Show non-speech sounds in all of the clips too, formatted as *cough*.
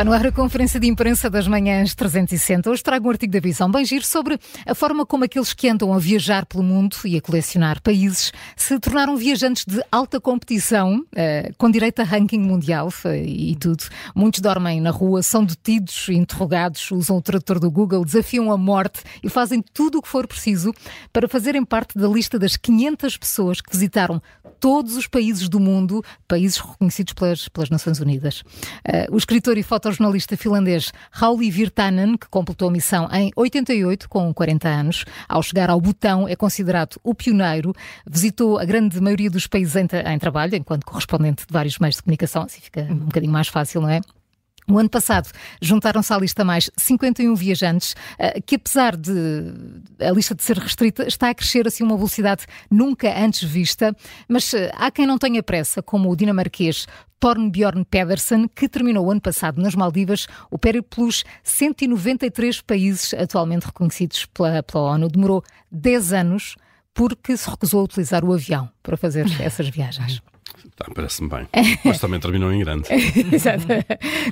Está no ar a conferência de imprensa das manhãs 360. Hoje trago um artigo da Visão bem giro sobre a forma como aqueles que andam a viajar pelo mundo e a colecionar países se tornaram viajantes de alta competição, eh, com direito a ranking mundial eh, e tudo. Muitos dormem na rua, são detidos, interrogados, usam o tradutor do Google, desafiam a morte e fazem tudo o que for preciso para fazerem parte da lista das 500 pessoas que visitaram todos os países do mundo, países reconhecidos pelas, pelas Nações Unidas. Uh, o escritor e fotojornalista finlandês Rauli Virtanen, que completou a missão em 88, com 40 anos, ao chegar ao Butão, é considerado o pioneiro, visitou a grande maioria dos países em, em trabalho, enquanto correspondente de vários meios de comunicação, assim fica um bocadinho mais fácil, não é? No ano passado juntaram-se à lista mais 51 viajantes, eh, que apesar de a lista de ser restrita, está a crescer assim uma velocidade nunca antes vista. Mas eh, há quem não tenha pressa, como o dinamarquês Tornbjorn Pedersen, que terminou o ano passado nas Maldivas o pelos 193 países atualmente reconhecidos pela, pela ONU. Demorou 10 anos porque se recusou a utilizar o avião para fazer *laughs* essas viagens. Tá, Parece-me bem. Mas também terminou em grande. *laughs* Exato.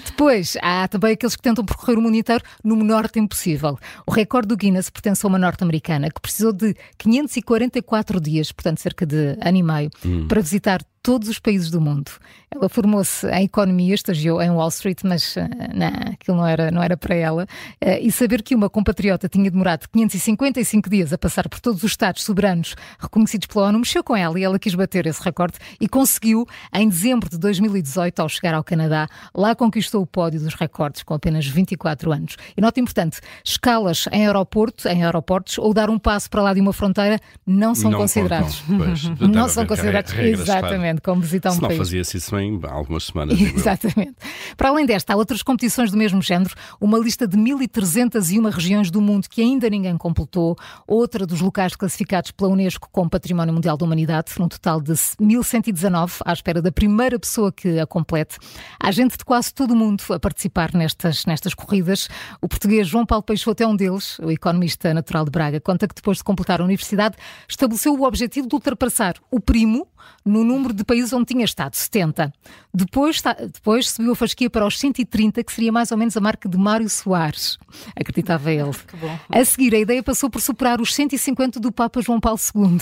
Depois, há também aqueles que tentam percorrer o mundo inteiro no menor tempo possível. O recorde do Guinness pertence a uma norte-americana que precisou de 544 dias, portanto cerca de ano e meio, hum. para visitar todos os países do mundo. Ela formou-se em economia, estagiou em Wall Street, mas eh, não, aquilo não era, não era para ela. Eh, e saber que uma compatriota tinha demorado 555 dias a passar por todos os Estados soberanos reconhecidos pela ONU mexeu com ela e ela quis bater esse recorde e conseguiu em dezembro de 2018, ao chegar ao Canadá. Lá conquistou o pódio dos recordes com apenas 24 anos. E nota importante: escalas em aeroporto, em aeroportos ou dar um passo para lá de uma fronteira não são não considerados. Pois, *laughs* não são considerados. Exatamente exatamente, como visitar um Se país. não fazia-se isso em algumas semanas. *laughs* Exatamente. Para além desta, há outras competições do mesmo género, uma lista de 1.301 regiões do mundo que ainda ninguém completou, outra dos locais classificados pela Unesco como Património Mundial da Humanidade, num total de 1.119, à espera da primeira pessoa que a complete. Há gente de quase todo o mundo a participar nestas, nestas corridas. O português João Paulo Peixoto é um deles, o economista natural de Braga, conta que depois de completar a universidade, estabeleceu o objetivo de ultrapassar o primo no número de países onde tinha estado, 70. Depois, depois subiu a fasquia para os 130, que seria mais ou menos a marca de Mário Soares. Acreditava ele. *laughs* A seguir, a ideia passou por superar os 150 do Papa João Paulo II.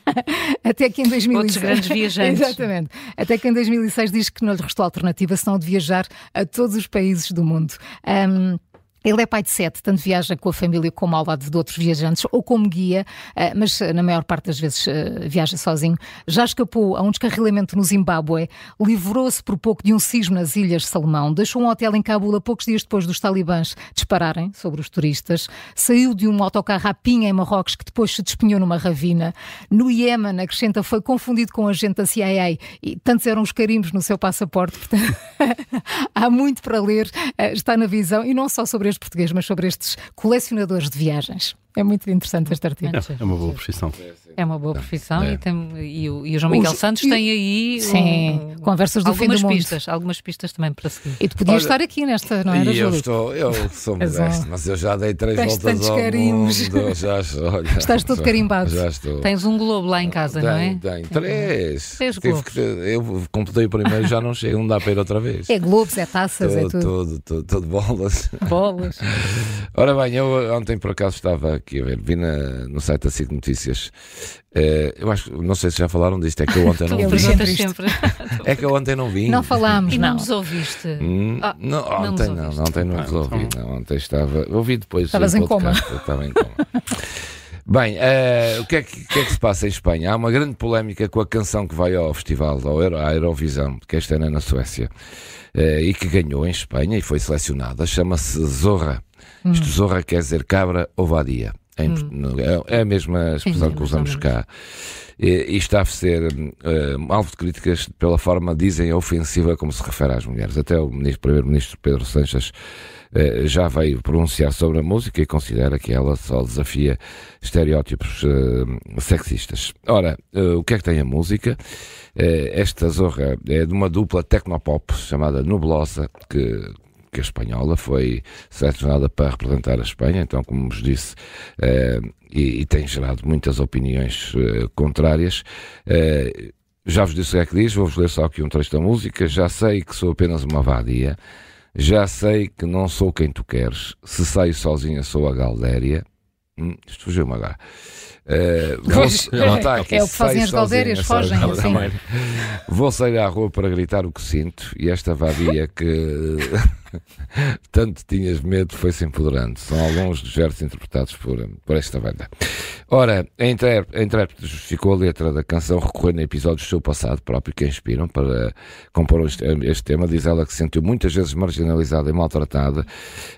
*laughs* Até que em 2006... Outros grandes viajantes. *laughs* Exatamente. Até que em 2006 diz que não lhe restou alternativa senão de viajar a todos os países do mundo. Um, ele é pai de sete, tanto viaja com a família como ao lado de outros viajantes ou como guia, eh, mas eh, na maior parte das vezes eh, viaja sozinho. Já escapou a um descarrilamento no Zimbábue, livrou-se por pouco de um sismo nas Ilhas Salomão, deixou um hotel em Cabul a poucos dias depois dos talibãs dispararem sobre os turistas, saiu de um autocarro à pinha em Marrocos que depois se despenhou numa ravina. No Iémen, acrescenta, foi confundido com um agente da CIA e tantos eram os carimbos no seu passaporte. Portanto, *laughs* há muito para ler, está na visão e não só sobre português, mas sobre estes colecionadores de viagens. É muito interessante este artigo. É, é uma boa profissão. É uma boa profissão é. e, tem, e, o, e, o, João Miguel Os, Santos e, tem aí sim, um, conversas do fim do mundo. pistas, algumas pistas também para seguir. E tu podias Olha, estar aqui nesta, não era, eu estou, eu sou *laughs* modesto, mas eu já dei três Tens voltas ao carimbos. mundo. Já, *laughs* olha, Estás todo carimbado. Já estou. Tens um globo lá em casa, tem, não é? Tem, três. Três globos. Que, eu completei o primeiro e já não chego, não dá para ir outra vez. É globos, é taças, todo, é tudo. Tudo, tudo, tudo bolas. Bolas. Ora bem, eu ontem por acaso estava aqui a ver, vi na no site da SIC Notícias. Uh, eu acho, não sei se já falaram disto, é que eu ontem *laughs* não vi. Sempre. é que eu ontem não vi. Não falámos, e não. não nos ouviste? Hum, ah, não, ontem não, não, ontem não nos ah, ouvi. Então. Não, ontem estava. Ouvi depois. Estavas em coma. Estava em coma. *laughs* Bem, uh, o que é que, que é que, se passa em Espanha? Há uma grande polémica com a canção que vai ao festival, ao Euro, à Eurovisão, que este ano é na Suécia, uh, e que ganhou em Espanha e foi selecionada. Chama-se Zorra. Hum. Isto Zorra quer dizer cabra ou vadia. Hum. É, é a mesma expressão Sim, que usamos cá. E, e, está a ser uh, alvo de críticas pela forma, dizem, ofensiva como se refere às mulheres. Até o primeiro-ministro Pedro Sanches já veio pronunciar sobre a música e considera que ela só desafia estereótipos uh, sexistas. Ora, o que é que tem a música? esta zorra é de uma dupla tecnopop chamada Nublosa, que que a espanhola foi selecionada para representar a Espanha, então, como vos disse, eh, e, e, tem gerado muitas opiniões eh, contrárias. Eh, já vos disse o que é que diz, vou-vos ler só aqui um trecho da música. Já sei que sou apenas uma vadia, Já sei que não sou quem tu queres. Se saio sozinha, sou a Galdéria. Hum, isto fugiu-me agora. Uh, vou, está aqui, é o que fazem as galdérias, fogem assim. Vou sair à rua para gritar o que sinto e esta vadia que *laughs* tanto tinhas medo foi-se empoderando. São alguns dos versos interpretados por, por esta banda. Ora, a intérprete justificou a letra da canção recorrendo a episódios do seu passado próprio que a inspiram para compor este, este, tema. Diz ela que se sentiu muitas vezes marginalizada e maltratada.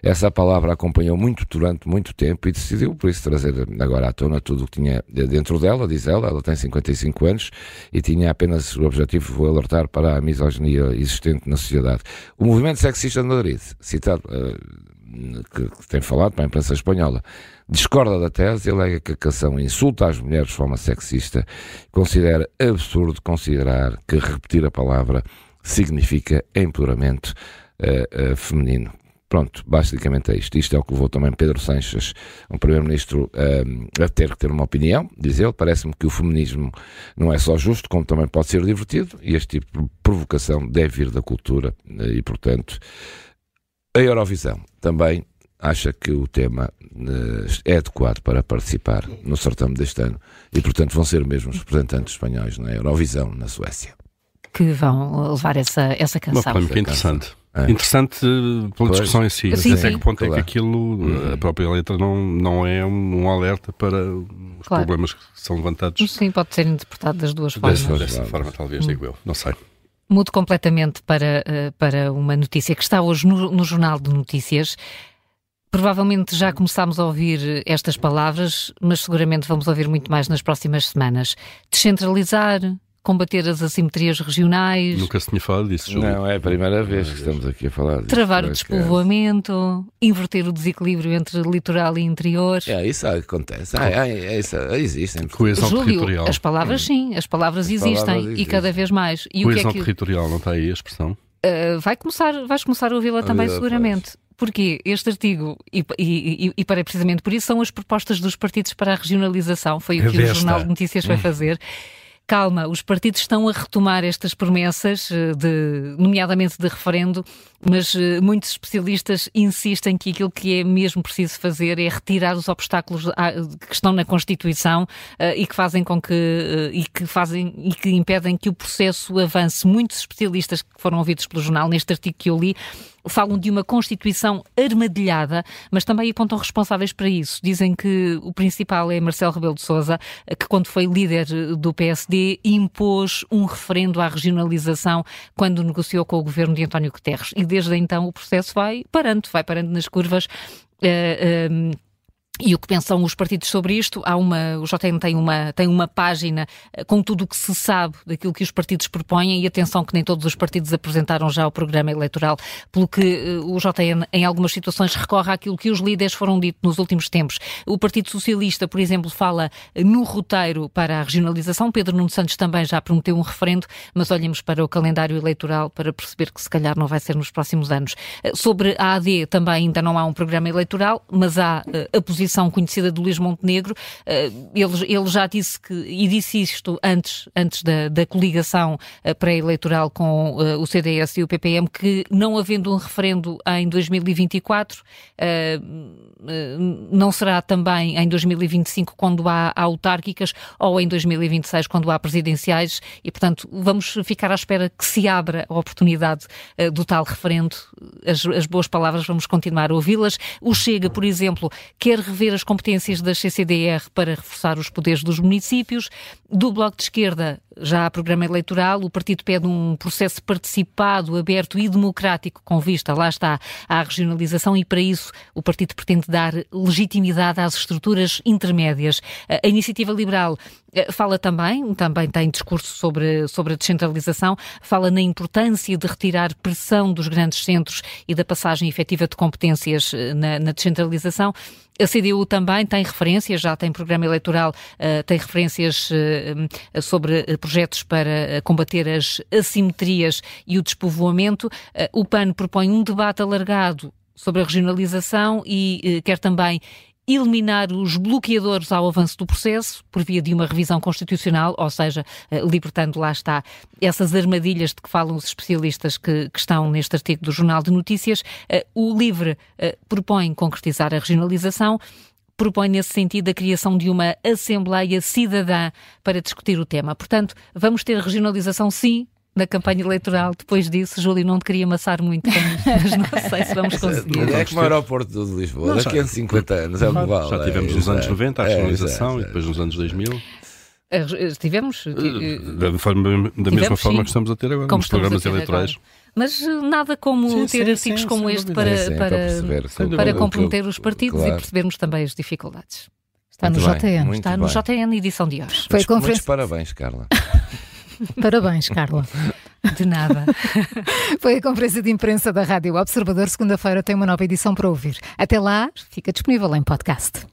Essa palavra acompanhou muito durante muito tempo e decidiu, por isso, trazer agora à tona tudo o que tinha dentro dela, diz ela. Ela tem 55 anos e tinha apenas o objetivo de alertar para a misoginia existente na sociedade. O movimento sexista de Madrid, citado, uh, que, que tem falado para a imprensa espanhola, discorda da tese e alega que a canção insulta as mulheres de forma sexista considera absurdo considerar que repetir a palavra significa empoderamento uh, uh, feminino. Pronto, basicamente é isto. Isto é o que levou também Pedro Sanches, um primeiro-ministro, a ter que ter uma opinião. Diz ele, parece-me que o feminismo não é só justo, como também pode ser divertido, e este tipo de provocação deve vir da cultura, e portanto, a Eurovisão também acha que o tema uh, é adequado para participar no certame deste ano e, portanto, vão ser mesmo os representantes espanhóis na Eurovisão, na Suécia. Que vão levar essa, essa canção. Uma polémica interessante. É. Interessante pela pois, discussão em si. Sim, Até sim. que ponto claro. é que aquilo, uhum. a própria letra, não, não é um alerta para os claro. problemas que são levantados? Sim, pode ser interpretado das duas formas. Dessa, dessa forma, talvez, hum. digo eu. Não sei. Mudo completamente para, eh, para uma notícia que está hoje no, no Jornal de Notícias. Provavelmente já começámos a ouvir estas palavras, mas seguramente vamos ouvir muito mais nas próximas semanas. Descentralizar, combater as assimetrias regionais. Nunca se tinha falado disso, Júlio. Não, é a primeira vez que estamos aqui a falar disso. Travar o despovoamento, inverter o desequilíbrio entre litoral e interior. É, isso acontece. Ah, é, isso, existem. Coesão Júlio, territorial. As palavras sim, as palavras, as existem, palavras existem e cada vez mais. E Coesão o que é que... territorial, não está aí a expressão? Uh, vai começar, vais começar a ouvi-la também, seguramente. Porque este artigo, e, e, e, para precisamente por isso, são as propostas dos partidos para a regionalização, foi o que o Jornal de Notícias foi fazer calma, os partidos estão a retomar estas promessas, eh, de, nomeadamente de referendo, mas uh, muitos especialistas insistem que aquilo que é mesmo preciso fazer é retirar os obstáculos à, que estão na Constituição uh, e que fazem com que e que fazem e que impedem que o processo avance. Muitos especialistas que foram ouvidos pelo jornal neste artigo que eu li falam de uma Constituição armadilhada, mas também apontam responsáveis para isso. Dizem que o principal é Marcelo Rebelo de Sousa, que quando foi líder do PSD impôs um referendo à regionalização quando negociou com o governo de António Guterres. E desde então o processo vai parando, vai parando nas curvas. Uh, uh, e o que pensam os partidos sobre isto? Há uma, o JN tem uma, tem uma página eh, com tudo o que se sabe daquilo que os partidos propõem e atenção que nem todos os partidos apresentaram já o programa eleitoral, pelo que uh, o JN em algumas situações recorre àquilo que os líderes foram dito nos últimos tempos. O Partido Socialista, por exemplo, fala no roteiro para a regionalização. Pedro Nuno Santos também já prometeu um referendo, mas olhemos para o calendário eleitoral para perceber que se calhar não vai ser nos próximos anos. Sobre a AD também ainda não há um programa eleitoral, mas há a posição posição conhecida do Luís Montenegro. Eh, ele, ele já disse que, e disse isto antes, antes da, da coligação eh, pré-eleitoral com eh, o CDS e o PPM, que não havendo um referendo em 2024, não será também em 2025 quando há autárquicas ou em 2026 quando há presidenciais e, portanto, vamos ficar à espera que se abra a oportunidade do tal referendo. As, as boas palavras vamos continuar a ouvi-las. O Chega, por exemplo, quer rever as competências da CCDR para reforçar os poderes dos municípios. Do Bloco de Esquerda, já há programa eleitoral, o partido pede um processo participado, aberto e democrático com vista, lá está, à regionalização e para isso o partido pretende dar legitimidade às estruturas intermédias. A Iniciativa Liberal eh, fala também, também tem discurso sobre, sobre a descentralização, fala na importância de retirar pressão dos grandes centros e da passagem efetiva de competências eh, na, na descentralização. A CDU também tem referências, já tem programa eleitoral, uh, tem referências uh, sobre projetos para combater as assimetrias e o despovoamento. O PAN propõe um debate alargado sobre a regionalização e quer também eliminar os bloqueadores ao avanço do processo por via de uma revisão constitucional, ou seja, eh, libertando lá está essas armadilhas de que falam os especialistas que, que estão neste artigo do Jornal de Notícias. Eh, o LIVRE eh, propõe concretizar a regionalização propõe nesse sentido a criação de uma Assembleia Cidadã para discutir o tema. Portanto, vamos ter regionalização sim, na campanha eleitoral. Depois disso, Júlio, não te queria amassar muito, *laughs* mas não sei se vamos conseguir. É como o aeroporto de Lisboa, não, daqui a 50 anos é o vale. Já tivemos é, nos anos 90 a regionalização é, e depois nos anos 2000. Tivemos. Da, forma, da mesma forma sim, que estamos a ter agora, nos programas eleitorais. Agora. Mas nada como sim, ter sim, artigos sim, como este para, para, para, perceber, para comprometer os partidos claro. e percebermos também as dificuldades. Está muito no bem, JN. Está no JN, edição de hoje. Foi muitos, conferência... muitos parabéns, Carla. *laughs* Parabéns, Carla. De nada. *laughs* Foi a conferência de imprensa da Rádio Observador. Segunda-feira tem uma nova edição para ouvir. Até lá, fica disponível em podcast.